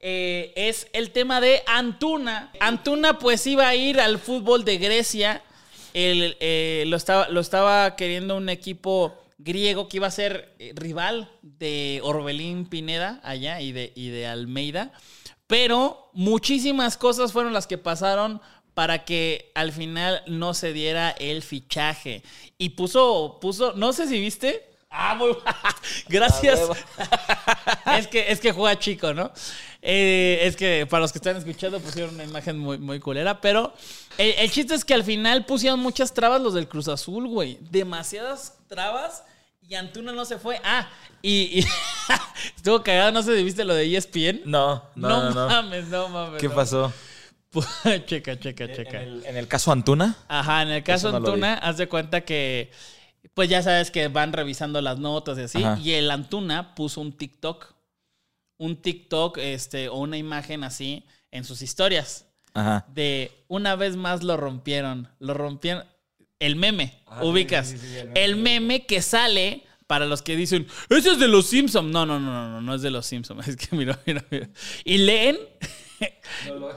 eh, es el tema de Antuna. Antuna pues iba a ir al fútbol de Grecia. El, eh, lo, estaba, lo estaba queriendo un equipo griego que iba a ser eh, rival de Orbelín Pineda allá y de, y de Almeida. Pero muchísimas cosas fueron las que pasaron para que al final no se diera el fichaje. Y puso, puso, no sé si viste. Ah, muy Gracias. es, que, es que juega chico, ¿no? Eh, es que para los que están escuchando pusieron una imagen muy, muy culera, pero el, el chiste es que al final pusieron muchas trabas los del Cruz Azul, güey. Demasiadas trabas y Antuna no se fue. Ah, y, y estuvo cagado, no sé si viste lo de ESPN. No, no, no. no. mames, no mames. ¿Qué no. pasó? checa, checa, checa. En el, en el caso Antuna. Ajá, en el caso Eso no lo Antuna, haz de cuenta que, pues ya sabes que van revisando las notas y así, Ajá. y el Antuna puso un TikTok, un TikTok, este, o una imagen así en sus historias Ajá. de una vez más lo rompieron, lo rompieron, el meme, Ah, ubicas, sí, sí, sí, el el meme. meme que sale para los que dicen, ese es de los Simpsons. No, no, no, no, no, no es de los Simpsons. Es que mira, mira, mira. Y leen,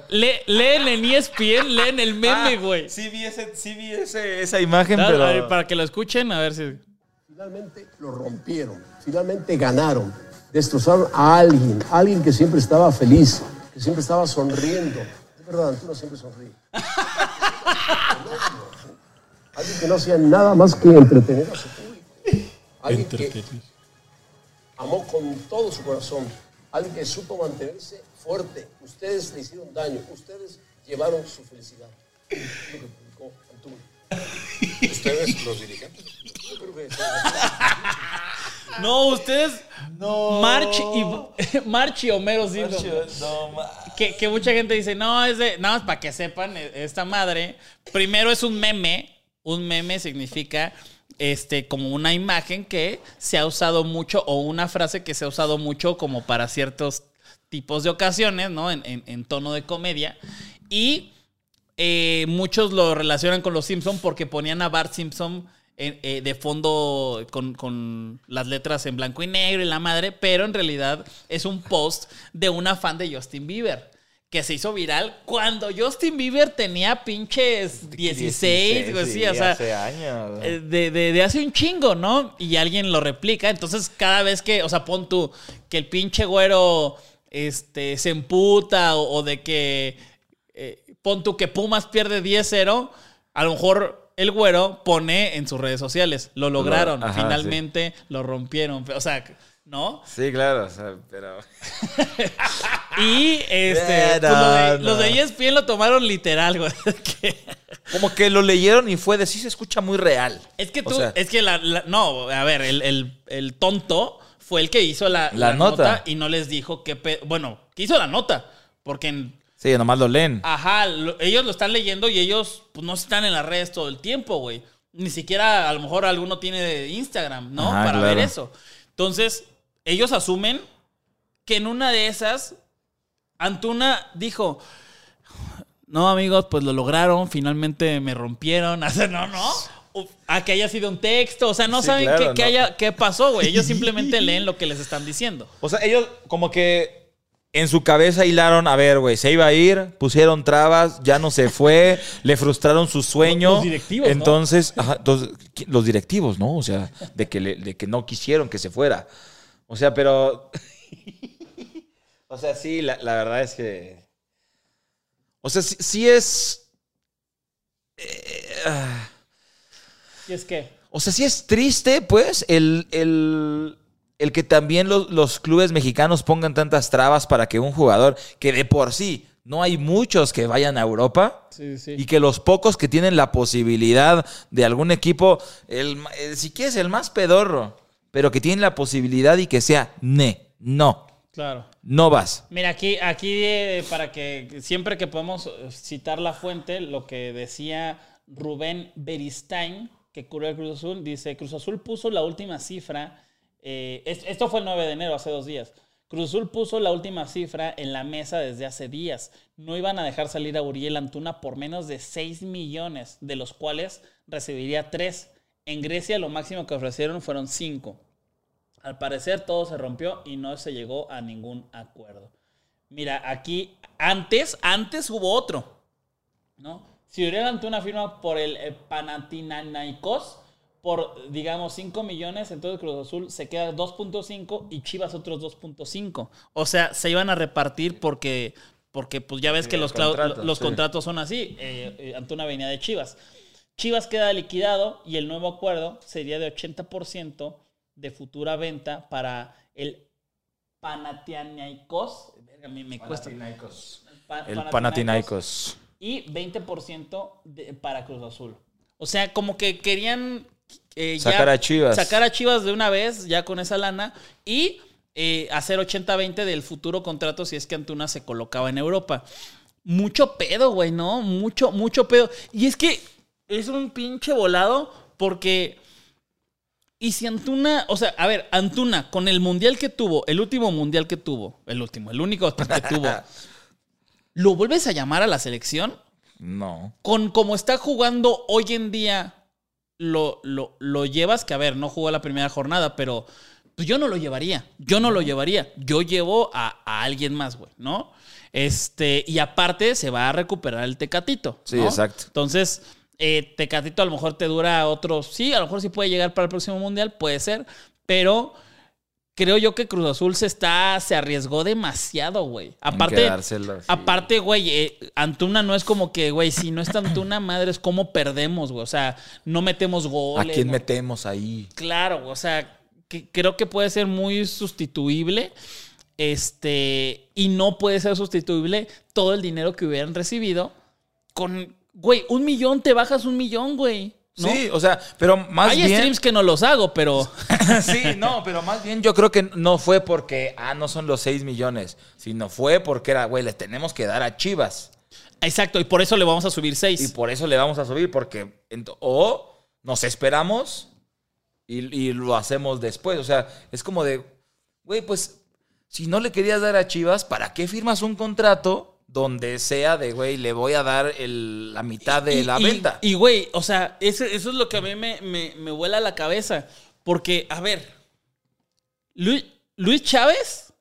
le- leen en ESPN, leen el meme, Ah, güey. sí vi, ese, sí vi ese- esa imagen, Dale, pero... ver, para que lo escuchen, a ver si. Finalmente lo rompieron, finalmente ganaron, destrozaron a alguien, a alguien que siempre estaba feliz, que siempre estaba sonriendo. Es verdad, Antuna siempre sonríe. alguien que no hacía nada más que entretener a su público. Alguien que amó con todo su corazón. Alguien que supo mantenerse fuerte. Ustedes le hicieron daño, ustedes llevaron su felicidad. Es lo que publicó Antuna. ¿Ustedes, los dirigentes? Yo creo que sí. No, ustedes. March y, March y Homero Simpson. No, ma- Que, que mucha gente dice, no, es de. Nada más para que sepan, e- esta madre. Primero es un meme. Un meme significa este, como una imagen que se ha usado mucho o una frase que se ha usado mucho como para ciertos tipos de ocasiones, ¿no? En, en- en tono de comedia. Y eh, muchos lo relacionan con los Simpson porque ponían a Bart Simpson en- eh, de fondo con, con las letras en blanco y negro y la madre, pero en realidad es un post de una fan de Justin Bieber. Que se hizo viral cuando Justin Bieber tenía pinches 16, güey, sí, o sea, hace años. eh, de, de- de hace un chingo, ¿no? Y alguien lo replica. Entonces, cada vez que, o sea, pon tú que el pinche güero este, se emputa o, o de que eh, pon tú que Pumas pierde 10-0, a lo mejor el güero pone en sus redes sociales. Lo lograron, ajá, finalmente lo rompieron. O sea, ¿no? Sí, claro, o sea, pero... Y este, Eh, pues, lo de- no, los de. ESPN lo tomaron literal, güey. Como que lo leyeron y fue de sí se escucha muy real. Es que O tú, sea, es que la, la- no, a ver, el, el- el tonto fue el que hizo la, La la nota. nota. y no les dijo qué pe- bueno, que hizo la nota, porque en- Sí, nomás lo leen. ajá, lo- ellos lo están leyendo y ellos pues no están en las redes todo el tiempo, güey. Ni siquiera a lo mejor alguno tiene Instagram, ¿no? Ajá, Para claro. ver eso. Entonces, ellos asumen que en una de esas Antuna dijo, no, amigos, pues lo lograron, finalmente me rompieron. Sea, no, no. A que haya sido un texto. O sea, no Sí, saben claro, qué, haya, qué pasó, güey. Ellos simplemente leen lo que les están diciendo. O sea, ellos como que en su cabeza hilaron, a ver, güey, se iba a ir, pusieron trabas, ya no se fue, le frustraron su sueño. Los directivos, ¿no? Entonces, ajá, entonces, ¿qui- los directivos, ¿no? O sea, de que, le- de que no quisieron que se fuera. O sea, pero... o sea, sí, la, la verdad es que... O sea, sí, sí es... eh, ah. Y es que, O sea, sí es triste, pues, el, el, el que también los, los clubes mexicanos pongan tantas trabas para que un jugador que de por sí no hay muchos que vayan a Europa sí, sí. y que los pocos que tienen la posibilidad de algún equipo, el, si quieres el más pedorro, pero que tienen la posibilidad y que sea, ne, no, Claro. no vas. Mira, aquí, aquí eh, para que siempre que podemos citar la fuente, lo que decía Rubén Beristain, que cubrió el Cruz Azul, dice, Cruz Azul puso la última cifra, eh, es- esto fue el 9 de enero, hace dos días. Cruz Azul puso la última cifra en la mesa desde hace días. No iban a dejar salir a Uriel Antuna por menos de 6 millones, de los cuales recibiría 3. En Grecia lo máximo que ofrecieron fueron 5. Al parecer todo se rompió y no se llegó a ningún acuerdo. Mira, aquí antes, antes hubo otro, ¿no? Si Uriel Antuna firma por el eh, Panathinaikos por, digamos, 5 millones, entonces Cruz Azul se queda 2.5 y Chivas otros 2.5. O sea, se iban a repartir porque, porque pues ya ves que los, clau- contrato, los sí. contratos son así. Eh, eh, Antuna venía de Chivas. Chivas queda liquidado y el nuevo acuerdo sería de 80% de futura venta para el Panathinaikos. Verga, a mí me cuesta. Pa- El Panathinaikos. Y 20% de- para Cruz Azul. O sea, como que querían eh, ya Sacar a Chivas. Sacar a Chivas de una vez, ya con esa lana. Y eh, hacer 80-20 del futuro contrato si es que Antuna se colocaba en Europa. Mucho pedo, güey, ¿no? Mucho, mucho pedo. Y es que es un pinche volado porque... Y si Antuna, o sea, a ver, Antuna, con el mundial que tuvo, el último mundial que tuvo, el último, el único que tuvo, ¿lo vuelves a llamar a la selección? No. Con como está jugando hoy en día, lo, lo, lo llevas, que a ver, no jugó la primera jornada, pero pues yo no lo llevaría. Yo no lo llevaría. Yo llevo a, a alguien más, güey, ¿no? Este, y aparte se va a recuperar el Tecatito. Sí, ¿no? exacto. Entonces, eh, Tecatito a lo mejor te dura otros. Sí, a lo mejor sí puede llegar para el próximo mundial, puede ser, pero creo yo que Cruz Azul se está, se arriesgó demasiado, güey. Aparte, aparte, güey, eh, Antuna no es como que, güey, si no está Antuna, madre, es como perdemos, güey. O sea, no metemos ¿A goles. quién no- metemos ahí? Claro, o sea, que creo que puede ser muy sustituible. Este, y no puede ser sustituible todo el dinero que hubieran recibido con, güey, un millón, te bajas un millón, güey. ¿No? Sí, o sea, pero más Hay bien... streams que no los hago, pero sí, no, pero más bien yo creo que no fue porque, ah, no son los 6 millones, sino fue porque era, güey, le tenemos que dar a Chivas. exacto, y por eso le vamos a subir Y seis. por eso le vamos a subir, porque, o nos esperamos y, y lo hacemos después. O sea, es como de, güey, pues si no le querías dar a Chivas, ¿para qué firmas un contrato donde sea de, güey, le voy a dar el- la mitad de Y- la y- venta? Y, güey, o sea, ese- eso es lo que a mí me, me, me vuela la cabeza. Porque, a ver, Luis, Luis Chávez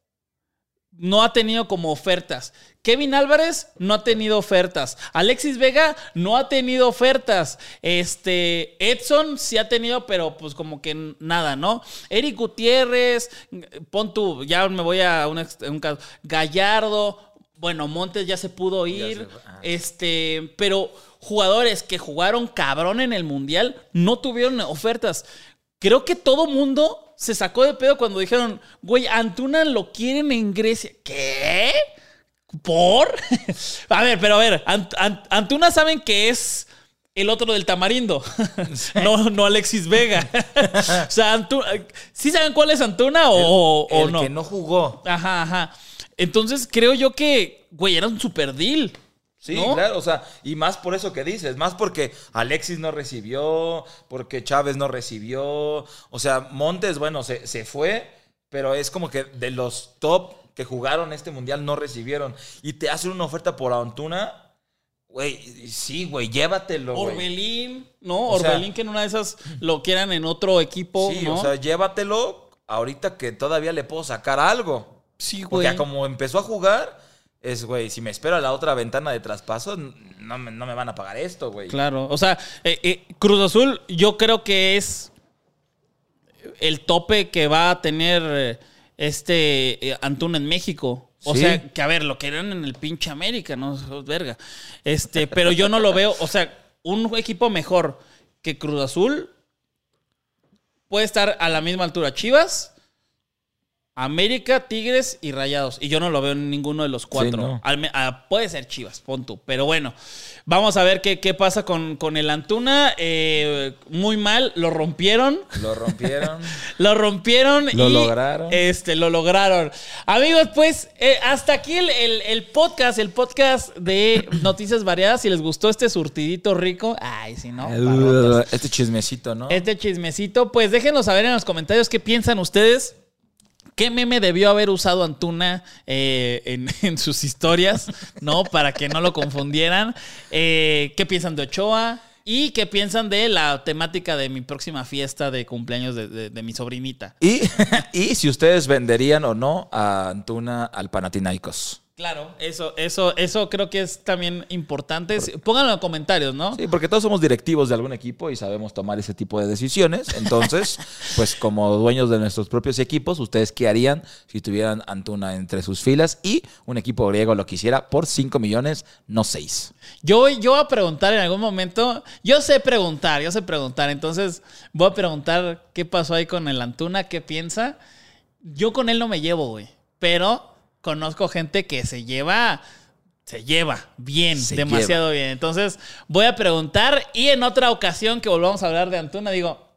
no ha tenido como ofertas. Kevin Álvarez no ha tenido ofertas. Alexis Vega no ha tenido ofertas. Este Edson sí ha tenido, pero pues como que nada, ¿no? Eric Gutiérrez, pon tú, ya me voy a un, un caso. Gallardo, bueno, Montes ya se pudo ir. se ah. Este, pero jugadores que jugaron cabrón en el mundial no tuvieron ofertas. Creo que todo mundo se sacó de pedo cuando dijeron, güey, Antuna lo quieren en Grecia. ¿Qué? ¿Por? a ver, pero a ver, Ant- Ant- Antuna saben que es el otro del tamarindo, no, no Alexis Vega. o sea, Antuna, ¿sí saben cuál es Antuna o, o el no? que no jugó. Ajá, ajá. Entonces creo yo que, güey, era un super deal. Sí, ¿no? claro, o sea, y más por eso que dices, más porque Alexis no recibió, porque Chávez no recibió, o sea, Montes, bueno, se, se fue, pero es como que de los top que jugaron este mundial no recibieron y te hacen una oferta por Antuna, güey, sí, güey, llévatelo. Orbelín, ¿no? O sea- que en una de esas lo quieran en otro equipo, Sí, ¿no? o sea, llévatelo ahorita que todavía le puedo sacar algo. Sí, Porque güey. como empezó a jugar, es, güey, si me espero a la otra ventana de traspaso, no me, no me van a pagar esto, güey. Claro, o sea, eh, eh, Cruz Azul yo creo que es el tope que va a tener eh, este eh, Antuna en México. O Sí. sea, que a ver, lo querían en el pinche América, no verga. Este, pero yo no lo veo, o sea, un equipo mejor que Cruz Azul puede estar a la misma altura Chivas, América, Tigres y Rayados. Y yo no lo veo en ninguno de los cuatro. no. Al me- ah, puede ser Chivas, pon tú. Pero bueno, vamos a ver qué, qué pasa con, con el Antuna. Eh, muy mal, lo rompieron. Lo rompieron. Lo rompieron Lo y lograron. Este, lo lograron. Amigos, pues eh, hasta aquí el, el- el podcast, el podcast de Noticias Variadas. Si les gustó este surtidito rico, ay, si no, este chismecito, ¿no? este chismecito, pues déjenos saber en los comentarios qué piensan ustedes. ¿Qué meme debió haber usado Antuna eh, en, sus historias? ¿No? Para que no lo confundieran. Eh, ¿Qué piensan de Ochoa? ¿Y qué piensan de la temática de mi próxima fiesta de cumpleaños de, mi sobrinita? Y, y si ustedes venderían o no a Antuna al Panathinaikos. Claro, eso, eso, eso creo que es también importante. Pónganlo en los comentarios, ¿no? Sí, porque todos somos directivos de algún equipo y sabemos tomar ese tipo de decisiones. Entonces, pues como dueños de nuestros propios equipos, ¿ustedes qué harían si tuvieran Antuna entre sus filas y un equipo griego lo quisiera por 5 millones, no 6? Yo, yo voy a preguntar en algún momento. Yo sé preguntar, yo sé preguntar. Entonces voy a preguntar qué pasó ahí con el Antuna, qué piensa. Yo con él no me llevo, güey. Pero conozco gente que se lleva. Se lleva bien, Se demasiado bien. Entonces voy a preguntar y en otra ocasión que volvamos a hablar de Antuna, digo,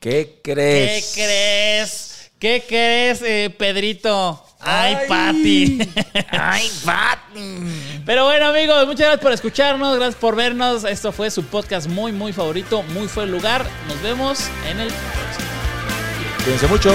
¿Qué ¿qué crees? crees? ¿Qué crees, eh, Pedrito? Ay, Ay. Pati. ¡Ay, Batman! Pero bueno, amigos, muchas gracias por escucharnos, gracias por vernos. Esto fue su podcast muy, muy favorito, muy fue el lugar. Nos vemos en el próximo. Cuídense mucho.